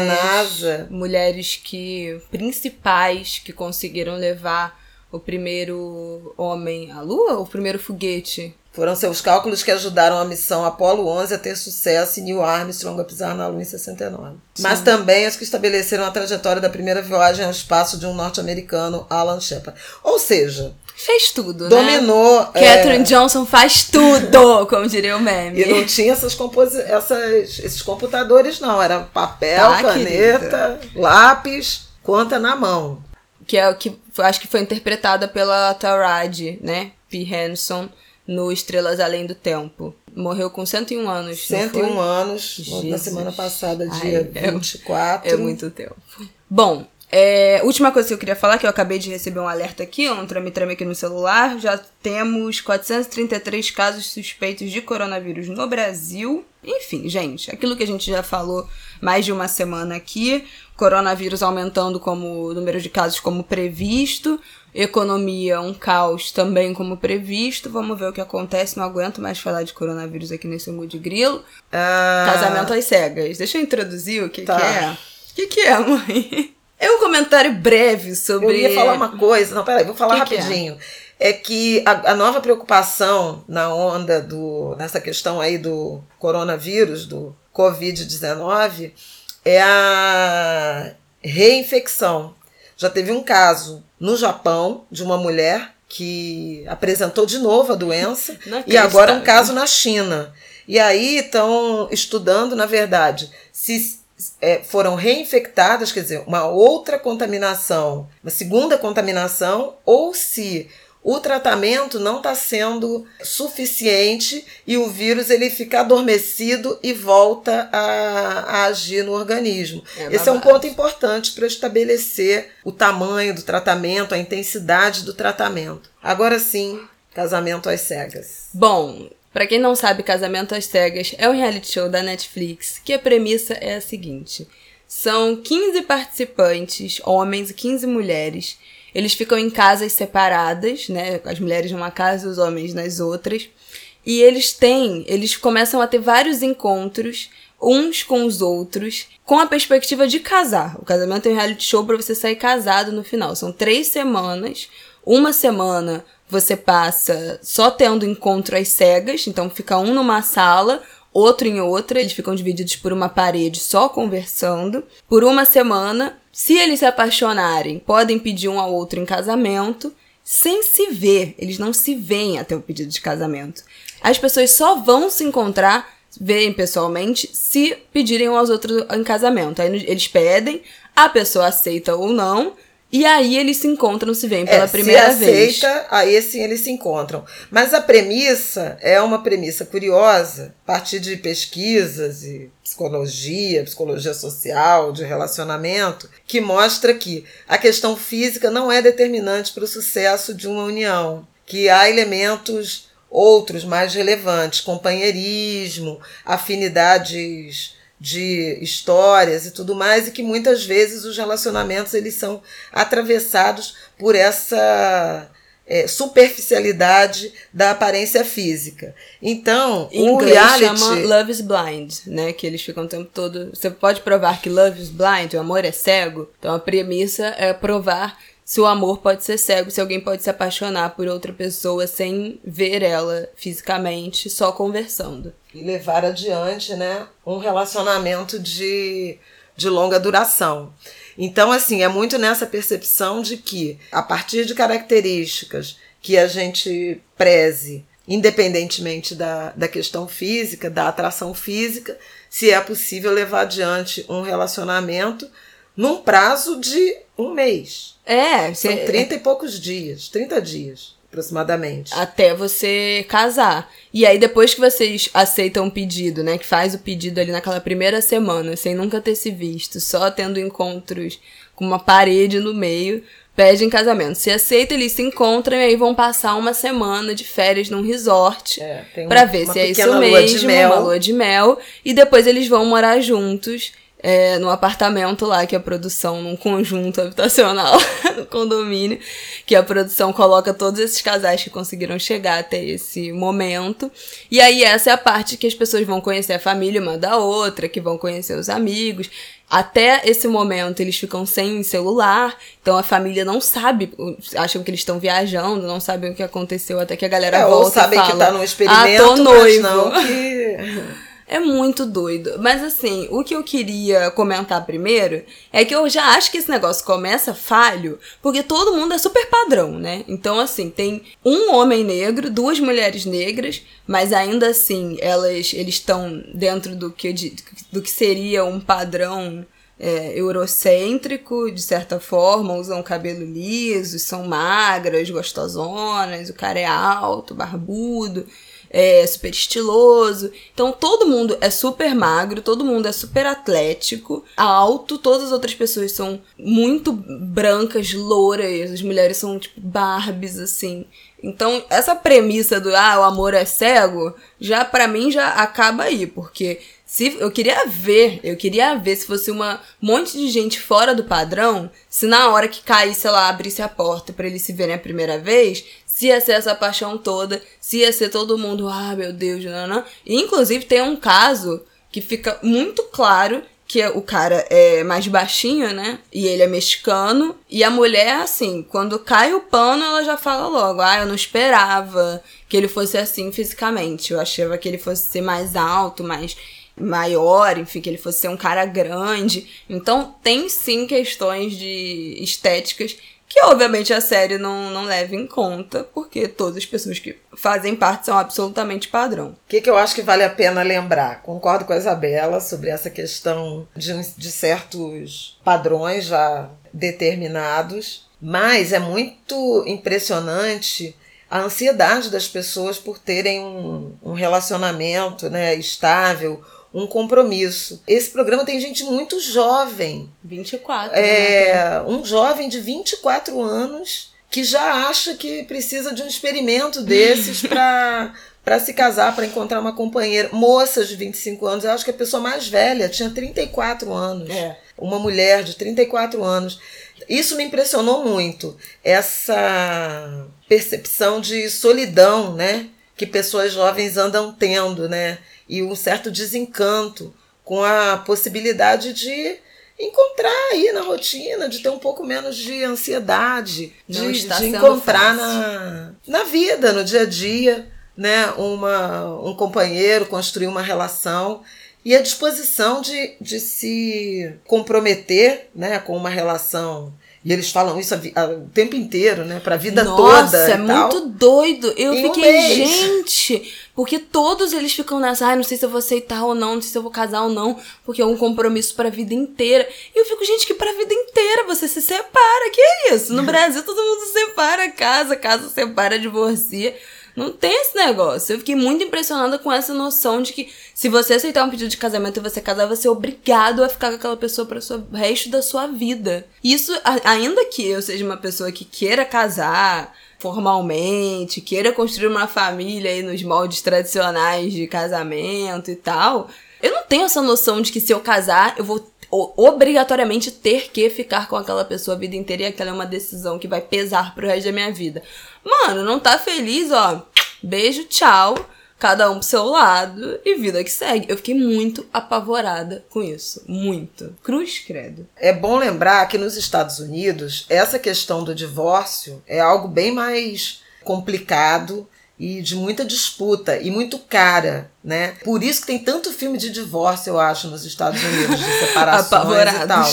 NASA. Mulheres que principais que conseguiram levar o primeiro homem à Lua, o primeiro foguete. Foram seus cálculos que ajudaram a missão Apollo 11 a ter sucesso e Neil Armstrong a pisar na Lua em 69. Sim. Mas também as que estabeleceram a trajetória da primeira viagem ao espaço de um norte-americano, Alan Shepard. Ou seja, fez tudo, Dominou, né? Catherine é... Johnson faz tudo, como diria o meme. E não tinha essas compos... essas, esses computadores, não. Era papel, tá, caneta, querida. lápis, conta na mão. Que é o que acho que foi interpretada pela Taurad, né? P. Hanson, no Estrelas Além do Tempo. Morreu com 101 anos. 101 anos, Jesus. na semana passada, dia Ai, 24. É, é muito tempo. Bom, é, última coisa que eu queria falar, que eu acabei de receber um alerta aqui, um trame-trame aqui no celular. Já temos 433 casos suspeitos de coronavírus no Brasil. Enfim, gente, aquilo que a gente já falou mais de uma semana aqui. Coronavírus aumentando como o número de casos como previsto. Economia, um caos também como previsto. Vamos ver o que acontece. Não aguento mais falar de coronavírus aqui nesse Mood Grilo. Ah. Casamento às cegas. Deixa eu introduzir o que, tá. que é. O que, que é, mãe? É um comentário breve sobre. Eu ia falar uma coisa. Não, peraí, vou falar que rapidinho. Que é? é? que a, a, nova preocupação na onda do. nessa questão aí do coronavírus, do Covid-19, é a reinfecção. Já teve um caso no Japão de uma mulher que apresentou de novo a doença e agora um caso na China. E aí estão estudando, na verdade, se é, foram reinfectadas, quer dizer, uma outra contaminação, uma segunda contaminação, ou se o tratamento não está sendo suficiente e o vírus ele fica adormecido e volta a, a agir no organismo. É Esse é um ponto importante para estabelecer o tamanho do tratamento, a intensidade do tratamento. Agora sim, casamento às cegas. Bom, para quem não sabe, Casamento às Cegas é um reality show da Netflix que a premissa é a seguinte: são 15 participantes, homens e 15 mulheres. Eles ficam em casas separadas, né? As mulheres numa casa e os homens nas outras. E eles têm, eles começam a ter vários encontros uns com os outros, com a perspectiva de casar. O casamento é um reality show para você sair casado no final. São três semanas. Uma semana você passa só tendo encontro às cegas, então fica um numa sala, outro em outra, eles ficam divididos por uma parede só conversando. Por uma semana, se eles se apaixonarem, podem pedir um ao outro em casamento, sem se ver. Eles não se veem até o pedido de casamento. As pessoas só vão se encontrar, veem pessoalmente, se pedirem um aos outros em casamento. Aí eles pedem, a pessoa aceita ou não, e aí eles se encontram, se veem pela é, primeira se vez. aceita, aí sim eles se encontram. Mas a premissa é uma premissa curiosa, a partir de pesquisas e psicologia, psicologia social, de relacionamento, que mostra que a questão física não é determinante para o sucesso de uma união, que há elementos outros mais relevantes, companheirismo, afinidades de histórias e tudo mais, e que muitas vezes os relacionamentos eles são atravessados por essa é, superficialidade da aparência física. Então, Em o inglês reality chama Love is Blind, né? Que eles ficam o tempo todo. Você pode provar que love is blind, o amor é cego. Então a premissa é provar se o amor pode ser cego, se alguém pode se apaixonar por outra pessoa sem ver ela fisicamente, só conversando. e levar adiante né, um relacionamento de, de longa duração. Então, assim, é muito nessa percepção de que, a partir de características que a gente preze, independentemente da, da questão física, da atração física, se é possível levar adiante um relacionamento num prazo de um mês. É, São cê- 30 e poucos dias, 30 dias aproximadamente. até você casar. E aí, depois que vocês aceitam o pedido, né? Que faz o pedido ali naquela primeira semana, sem nunca ter se visto, só tendo encontros com uma parede no meio, pedem casamento. Se aceita, eles se encontram e aí vão passar uma semana de férias num resort. É, uma- ver se é isso pequena lua de mesmo, mel. uma lua de mel. E depois eles vão morar juntos. É, no apartamento lá, que a produção, num conjunto habitacional, no condomínio, que a produção coloca todos esses casais que conseguiram chegar até esse momento. E aí essa é a parte que as pessoas vão conhecer a família uma da outra, que vão conhecer os amigos. Até esse momento eles ficam sem celular, então a família não sabe, acham que eles estão viajando, não sabem o que aconteceu até que a galera É, volta ou sabem que tá num ah, experimento, tô noivo. mas não que... É muito doido. Mas assim, o que eu queria comentar primeiro é que eu já acho que esse negócio começa falho, porque todo mundo é super padrão, né? Então, assim, tem um homem negro, duas mulheres negras, mas ainda assim, elas eles estão dentro do que, do que seria um padrão é, eurocêntrico, de certa forma, usam cabelo liso, são magras, gostosonas, o cara é alto, barbudo, é super estiloso. Então todo mundo é super magro, todo mundo é super atlético, alto, todas as outras pessoas são muito brancas, louras, as mulheres são tipo Barbies, assim. Então, essa premissa do ah, o amor é cego, já pra mim já acaba aí, porque se eu queria ver, eu queria ver se fosse uma um monte de gente fora do padrão, se na hora que caísse, lá, abrisse a porta pra eles se verem a primeira vez, se ia ser essa paixão toda, se ia ser todo mundo, ah, meu Deus, não, não. E, inclusive tem um caso que fica muito claro que o cara é mais baixinho, né? E ele é mexicano. E a mulher, assim, quando cai o pano, ela já fala logo: Ah, eu não esperava que ele fosse assim fisicamente. Eu achava que ele fosse ser mais alto, mais maior, enfim, que ele fosse ser um cara grande. Então, tem sim questões de estéticas que, obviamente, a série não, não leva em conta, porque todas as pessoas que fazem parte são absolutamente padrão. O que, que eu acho que vale a pena lembrar? Concordo com a Isabela sobre essa questão de, de certos padrões já determinados, mas é muito impressionante a ansiedade das pessoas por terem um, um relacionamento né, estável, um compromisso. Esse programa tem gente muito jovem, 24. né? é, um jovem de 24 anos que já acha que precisa de um experimento desses para para se casar, para encontrar uma companheira. Moças de 25 anos, eu acho que a pessoa mais velha tinha 34 anos. É. Uma mulher de 34 anos. Isso me impressionou muito, essa percepção de solidão, né, que pessoas jovens andam tendo, né, e um certo desencanto com a possibilidade de encontrar aí na rotina, de ter um pouco menos de ansiedade, Não de, de encontrar fácil. na, na vida, no dia a dia, né, uma, um companheiro, construir uma relação e a disposição de, de se comprometer né, com uma relação. E eles falam isso a a- o tempo inteiro, né? Para a vida Nossa, toda. é e tal. muito doido. Eu Em um fiquei, mês. gente, porque todos eles ficam nessa, ai, não sei se eu vou aceitar ou não, não sei se eu vou casar ou não, porque é um compromisso pra vida inteira. E eu fico, gente, que pra vida inteira você se separa. Que é isso? No Brasil todo mundo se separa, casa, casa separa, divorcia. Não tem esse negócio. Eu fiquei muito impressionada com essa noção de que se você aceitar um pedido de casamento e você casar, você é obrigado a ficar com aquela pessoa para o resto da sua vida. Isso, ainda que eu seja uma pessoa que queira casar formalmente, queira construir uma família aí nos moldes tradicionais de casamento e tal, eu não tenho essa noção de que se eu casar, eu vou obrigatoriamente ter que ficar com aquela pessoa a vida inteira e aquela é uma decisão que vai pesar pro resto da minha vida. Mano, não tá feliz, ó. Beijo, tchau. Cada um pro seu lado e vida que segue. Eu fiquei muito apavorada com isso. Muito. Cruz, credo. É bom lembrar que nos Estados Unidos, essa questão do divórcio é algo bem mais complicado e de muita disputa e muito cara, né? Por isso que tem tanto filme de divórcio, eu acho, nos Estados Unidos, de separações e tal.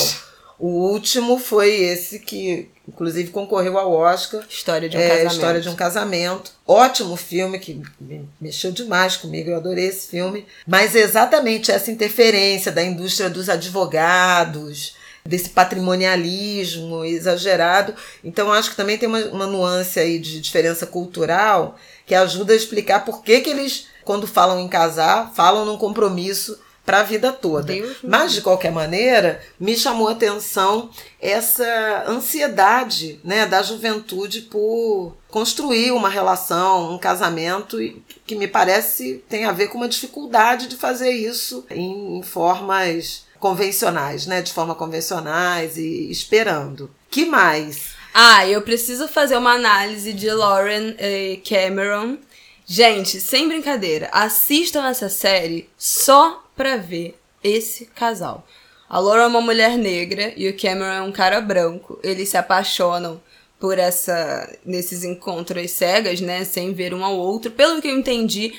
O último foi esse que, inclusive, concorreu ao Oscar. História de um é, casamento. História de um Casamento. Ótimo filme que me- mexeu demais comigo, eu adorei esse filme. Mas é exatamente essa interferência da indústria dos advogados, desse patrimonialismo exagerado. Então, acho que também tem uma, uma nuance aí de diferença cultural que ajuda a explicar por que, que eles, quando falam em casar, falam num compromisso para a vida toda. Deus Mas, de qualquer maneira, me chamou a atenção essa ansiedade né, da juventude por construir uma relação, um casamento, que me parece tem a ver com uma dificuldade de fazer isso em, em formas convencionais, né, de forma convencionais e esperando. Que mais? Ah, eu preciso fazer uma análise de Lauren e Cameron. Gente, sem brincadeira, assistam essa série só pra ver esse casal. A Lauren é uma mulher negra e o Cameron é um cara branco. Eles se apaixonam por essa nesses encontros cegas, né, sem ver um ao outro. Pelo que eu entendi,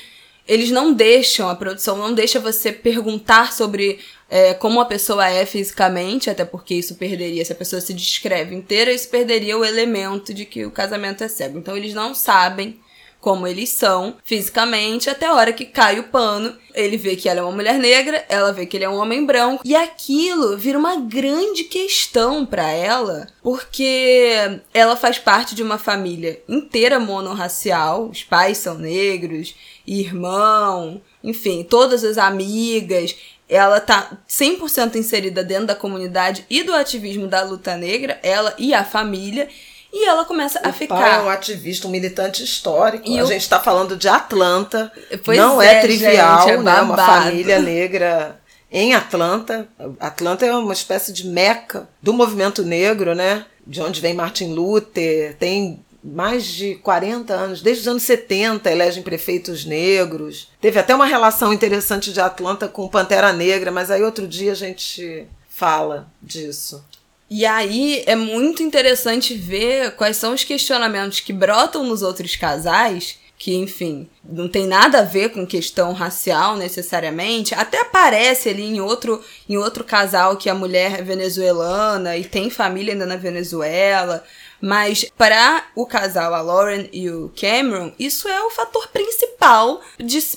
eles não deixam, a produção não deixa você perguntar sobre é, como a pessoa é fisicamente, até porque isso perderia, se a pessoa se descreve inteira, isso perderia o elemento de que o casamento é cego. Então eles não sabem como eles são fisicamente, até a hora que cai o pano, ele vê que ela é uma mulher negra, ela vê que ele é um homem branco, e aquilo vira uma grande questão pra ela, porque ela faz parte de uma família inteira monorracial, os pais são negros, irmão, enfim, todas as amigas, ela tá 100% inserida dentro da comunidade e do ativismo da luta negra, ela e a família, e ela começa a o ficar pai é um ativista, um militante histórico. E a o- gente está falando de Atlanta. Pois não é, é, trivial, gente, é né? Uma família negra em Atlanta. Atlanta é uma espécie de meca do movimento negro, né? De onde vem Martin Luther, tem mais de 40 anos, desde os anos 70, elegem prefeitos negros. Teve até uma relação interessante de Atlanta com Pantera Negra, mas aí outro dia a gente fala disso. E aí é muito interessante ver quais são os questionamentos que brotam nos outros casais, que, enfim, não tem nada a ver com questão racial necessariamente. Até aparece ali em outro, em outro casal que a mulher é venezuelana e tem família ainda na Venezuela. Mas para o casal, a Lauren e o Cameron, isso é o fator principal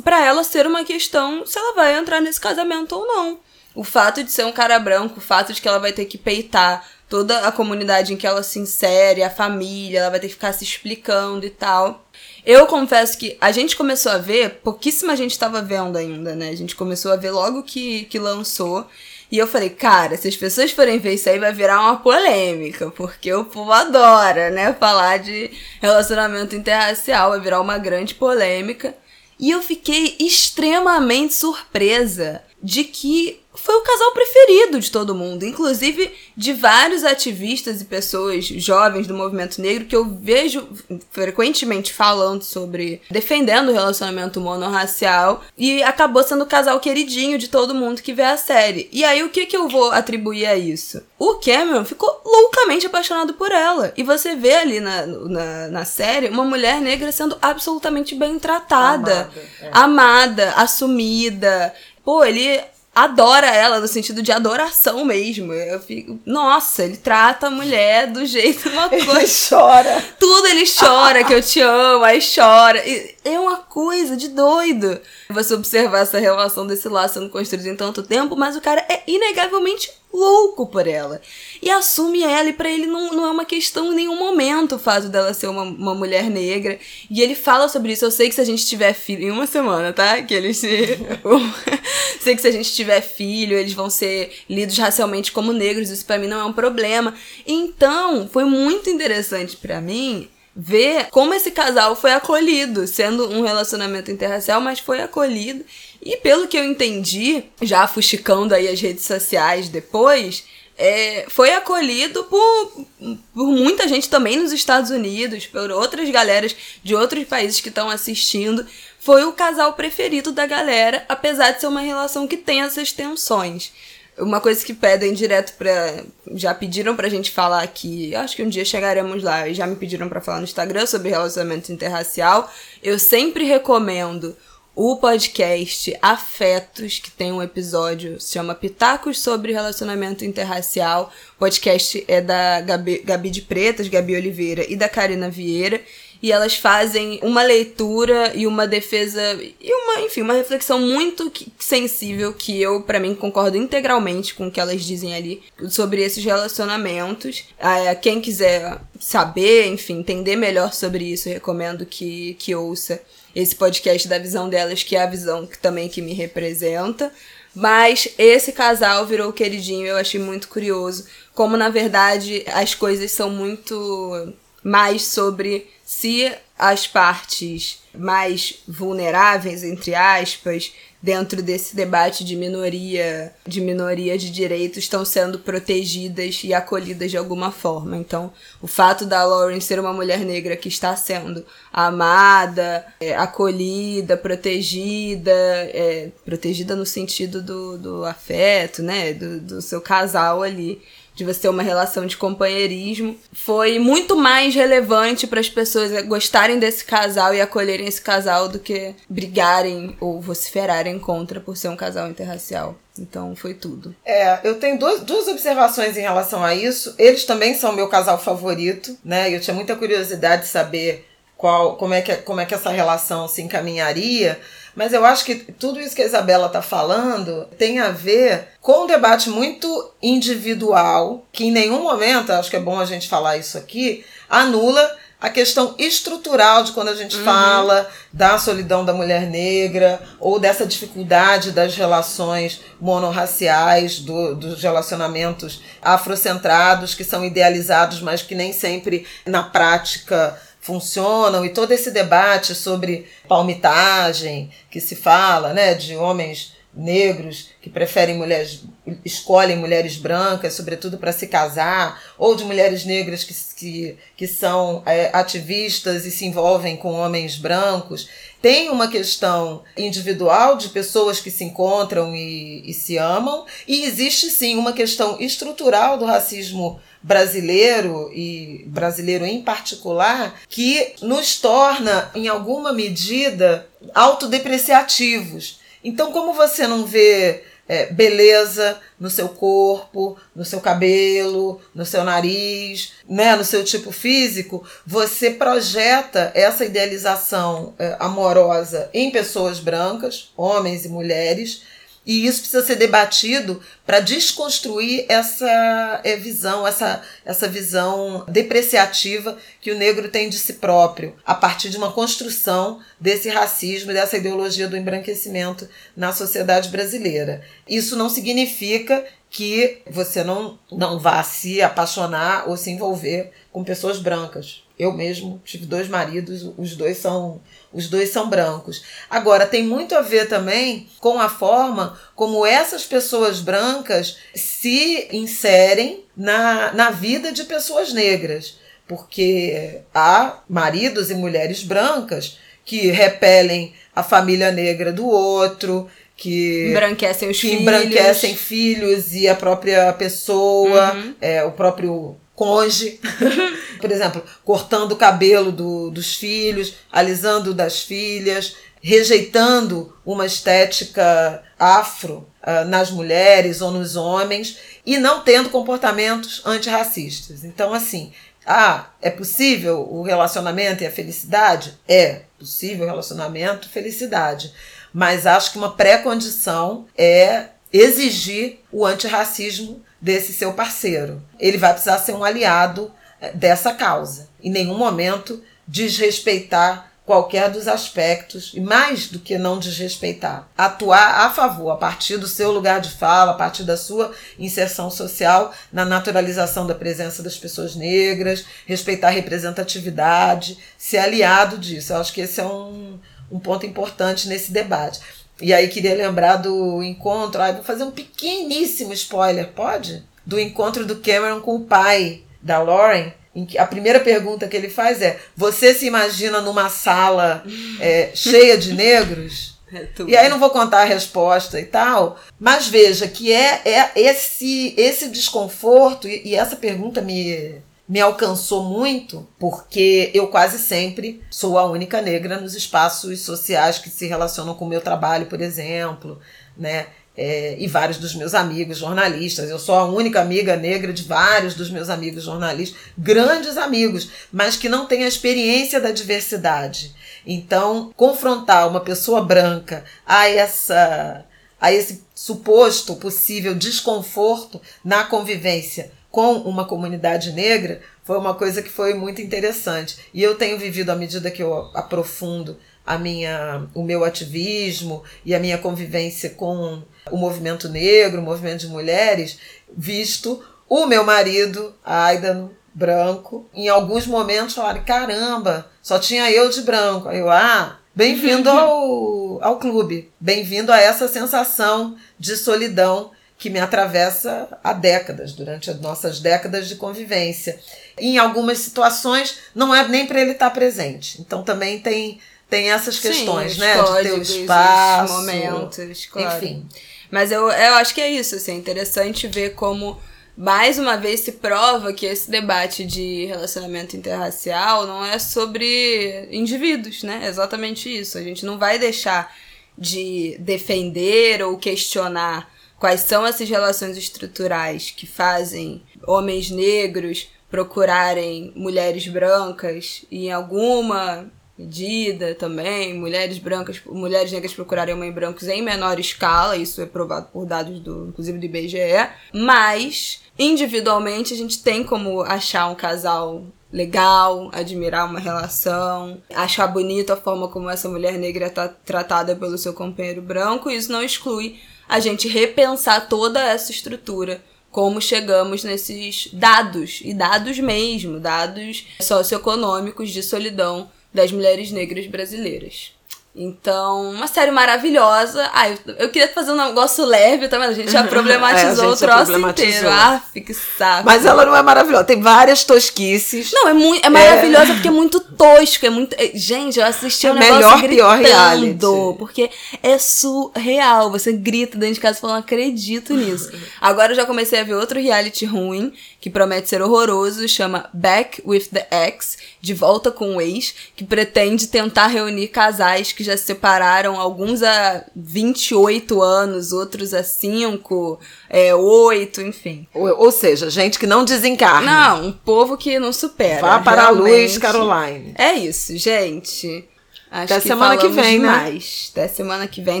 para ela ser uma questão se ela vai entrar nesse casamento ou não. O fato de ser um cara branco, o fato de que ela vai ter que peitar toda a comunidade em que ela se insere, a família, ela vai ter que ficar se explicando e tal. Eu confesso que a gente começou a ver, pouquíssima gente estava vendo ainda, né? A gente começou a ver logo que, que lançou. E eu falei, cara, se as pessoas forem ver isso aí, vai virar uma polêmica, porque o povo adora, né? Falar de relacionamento interracial, vai virar uma grande polêmica. E eu fiquei extremamente surpresa de que foi o casal preferido de todo mundo, inclusive de vários ativistas e pessoas jovens do movimento negro que eu vejo frequentemente falando sobre defendendo o relacionamento monorracial e acabou sendo o casal queridinho de todo mundo que vê a série. E aí o que que eu vou atribuir a isso? O Cameron ficou loucamente apaixonado por ela e você vê ali na, na, na série uma mulher negra sendo absolutamente bem tratada, amada, é. amada assumida. Pô, ele adora ela, no sentido de adoração mesmo. Eu fico, nossa, ele trata a mulher do jeito uma coisa. Ele chora. Tudo ele chora, que eu te amo, aí chora. É uma coisa de doido. Você observar essa relação desse laço sendo construído em tanto tempo, mas o cara é inegavelmente louco por ela. E assume ela, e pra ele não, não é uma questão em nenhum momento o fato dela ser uma, uma mulher negra. E ele fala sobre isso. Eu sei que se a gente tiver filho. Em uma semana, tá? Que eles. sei que se a gente tiver filho, eles vão ser lidos racialmente como negros. Isso para mim não é um problema. Então, foi muito interessante para mim ver como esse casal foi acolhido, sendo um relacionamento interracial, mas foi acolhido. E pelo que eu entendi, já fuxicando aí as redes sociais depois, é, foi acolhido por, por muita gente também nos Estados Unidos, por outras galeras de outros países que estão assistindo. Foi o casal preferido da galera, apesar de ser uma relação que tem essas tensões. Uma coisa que pedem direto pra. Já pediram pra gente falar aqui. Acho que um dia chegaremos lá. E já me pediram para falar no Instagram sobre relacionamento interracial. Eu sempre recomendo o podcast Afetos, que tem um episódio, se chama Pitacos sobre Relacionamento Interracial. O podcast é da Gabi, Gabi de Pretas, Gabi Oliveira e da Karina Vieira. E elas fazem uma leitura e uma defesa e uma, enfim, uma reflexão muito sensível que eu, para mim, concordo integralmente com o que elas dizem ali sobre esses relacionamentos. Ah, quem quiser saber, enfim, entender melhor sobre isso, recomendo que, que ouça esse podcast da visão delas, que é a visão que também que me representa. Mas esse casal virou queridinho, eu achei muito curioso. Como na verdade as coisas são muito mais sobre se as partes mais vulneráveis, entre aspas, dentro desse debate de minoria, de minoria de direitos estão sendo protegidas e acolhidas de alguma forma. Então, o fato da Lauren ser uma mulher negra que está sendo amada, é, acolhida, protegida, é, protegida no sentido do, do afeto, né, do, do seu casal ali de você ter uma relação de companheirismo, foi muito mais relevante para as pessoas gostarem desse casal e acolherem esse casal do que brigarem ou vociferarem contra por ser um casal interracial. Então foi tudo. É, eu tenho duas, duas observações em relação a isso. Eles também são meu casal favorito, né? Eu tinha muita curiosidade de saber qual, como, é que, como é que essa relação se encaminharia. Mas eu acho que tudo isso que a Isabela está falando tem a ver com um debate muito individual, que em nenhum momento, acho que é bom a gente falar isso aqui, anula a questão estrutural de quando a gente uhum. fala da solidão da mulher negra ou dessa dificuldade das relações monorraciais, do, dos relacionamentos afrocentrados que são idealizados, mas que nem sempre na prática funcionam e todo esse debate sobre palmitagem que se fala, né, de homens negros que preferem mulheres, escolhem mulheres brancas, sobretudo para se casar, ou de mulheres negras que, que, que são é, ativistas e se envolvem com homens brancos. Tem uma questão individual de pessoas que se encontram e, e se amam, e existe sim uma questão estrutural do racismo brasileiro e brasileiro em particular que nos torna em alguma medida autodepreciativos. Então, como você não vê é, beleza no seu corpo, no seu cabelo, no seu nariz, né, no seu tipo físico, você projeta essa idealização é, amorosa em pessoas brancas, homens e mulheres, e isso precisa ser debatido para desconstruir essa é, visão, essa, essa visão depreciativa que o negro tem de si próprio, a partir de uma construção desse racismo dessa ideologia do embranquecimento na sociedade brasileira. Isso não significa que você não, não vá se apaixonar ou se envolver com pessoas brancas. Eu mesmo tive dois maridos, os dois são os dois são brancos. Agora, tem muito a ver também com a forma como essas pessoas brancas se inserem na, na vida de pessoas negras. Porque há maridos e mulheres brancas que repelem a família negra do outro, que embranquecem os que filhos. embranquecem filhos e a própria pessoa, uhum. é, o próprio conge, por exemplo, cortando o cabelo do, dos filhos, alisando das filhas, rejeitando uma estética afro uh, nas mulheres ou nos homens e não tendo comportamentos antirracistas. Então, assim, ah, é possível o relacionamento e a felicidade? É possível o relacionamento e felicidade. Mas acho que uma pré-condição é exigir o antirracismo desse seu parceiro. Ele vai precisar ser um aliado eh, dessa causa. Em nenhum momento desrespeitar qualquer dos aspectos, e mais do que não desrespeitar, atuar a favor, a partir do seu lugar de fala, a partir da sua inserção social, na naturalização da presença das pessoas negras, respeitar a representatividade, ser aliado disso. Eu acho que esse é um, um ponto importante nesse debate. E aí queria lembrar do encontro, ah, vou fazer um pequeníssimo spoiler, pode? Do encontro do Cameron com o pai da Lauren, em que a primeira pergunta que ele faz é: Você se imagina numa sala é, cheia de negros? É e aí não vou contar a resposta e tal, mas veja que é, é esse, esse desconforto, e, e essa pergunta me, me alcançou muito, porque eu quase sempre sou a única negra nos espaços sociais que se relacionam com o meu trabalho, por exemplo, né? é, e vários dos meus amigos jornalistas. Eu sou a única amiga negra de vários dos meus amigos jornalistas, grandes amigos, mas que não têm a experiência da diversidade. Então, confrontar uma pessoa branca a essa a esse suposto possível desconforto na convivência com uma comunidade negra foi uma coisa que foi muito interessante. E eu tenho vivido à medida que eu aprofundo a minha, o meu ativismo e a minha convivência com o movimento negro, o movimento de mulheres, visto o meu marido, Aidano, branco, em alguns momentos falaram: caramba, só tinha eu de branco. Aí eu, ah, bem-vindo ao, ao clube, bem-vindo a essa sensação de solidão que me atravessa há décadas, durante as nossas décadas de convivência. E em algumas situações não é nem para ele estar presente. Então também tem tem essas questões, Sim, né? de ter o espaço, momentos, claro. enfim. Mas eu, eu acho que é isso, assim, é interessante ver como mais uma vez se prova que esse debate de relacionamento interracial não é sobre indivíduos, né? É exatamente isso. A gente não vai deixar de defender ou questionar quais são essas relações estruturais que fazem homens negros procurarem mulheres brancas e em alguma medida também, mulheres brancas, mulheres negras procurarem homens brancos em menor escala, isso é provado por dados do, inclusive do IBGE, mas individualmente a gente tem como achar um casal legal, admirar uma relação, achar bonita a forma como essa mulher negra está tratada pelo seu companheiro branco, e isso não exclui a gente repensar toda essa estrutura como chegamos nesses dados, e dados mesmo, dados socioeconômicos de solidão das mulheres negras brasileiras. Então, uma série maravilhosa. Ah, eu, eu queria fazer um negócio leve também. A gente já problematizou é, gente o troço inteiro. Ah, fique saco. Mas ela não é maravilhosa. Tem várias tosquices. Não, é, muito, é maravilhosa é. porque é muito tosco. É muito. É, gente, eu assisti é um negócio melhor, gritando. Pior reality. Porque é surreal. Você grita dentro de casa e fala, não acredito nisso. Agora eu já comecei a ver outro reality ruim, que promete ser horroroso. Chama Back with the Ex De Volta com o Ex. Que pretende tentar reunir casais que já se separaram, alguns há 28 anos, outros há 5, é, 8, enfim. Ou, ou seja, gente que não desencarna. Não, um povo que não supera. Vá para realmente. a luz, Caroline. É isso, gente. Acho até que semana que vem, demais. né? Até semana que vem,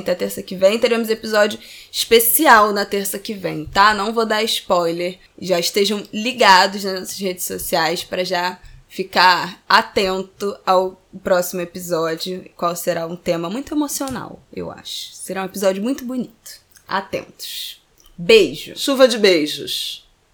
até terça que vem, teremos episódio especial na terça que vem, tá? Não vou dar spoiler. Já estejam ligados nas nossas redes sociais para já ficar atento ao próximo episódio, qual será um tema muito emocional, eu acho. Será um episódio muito bonito. Atentos. Beijo. Chuva de beijos.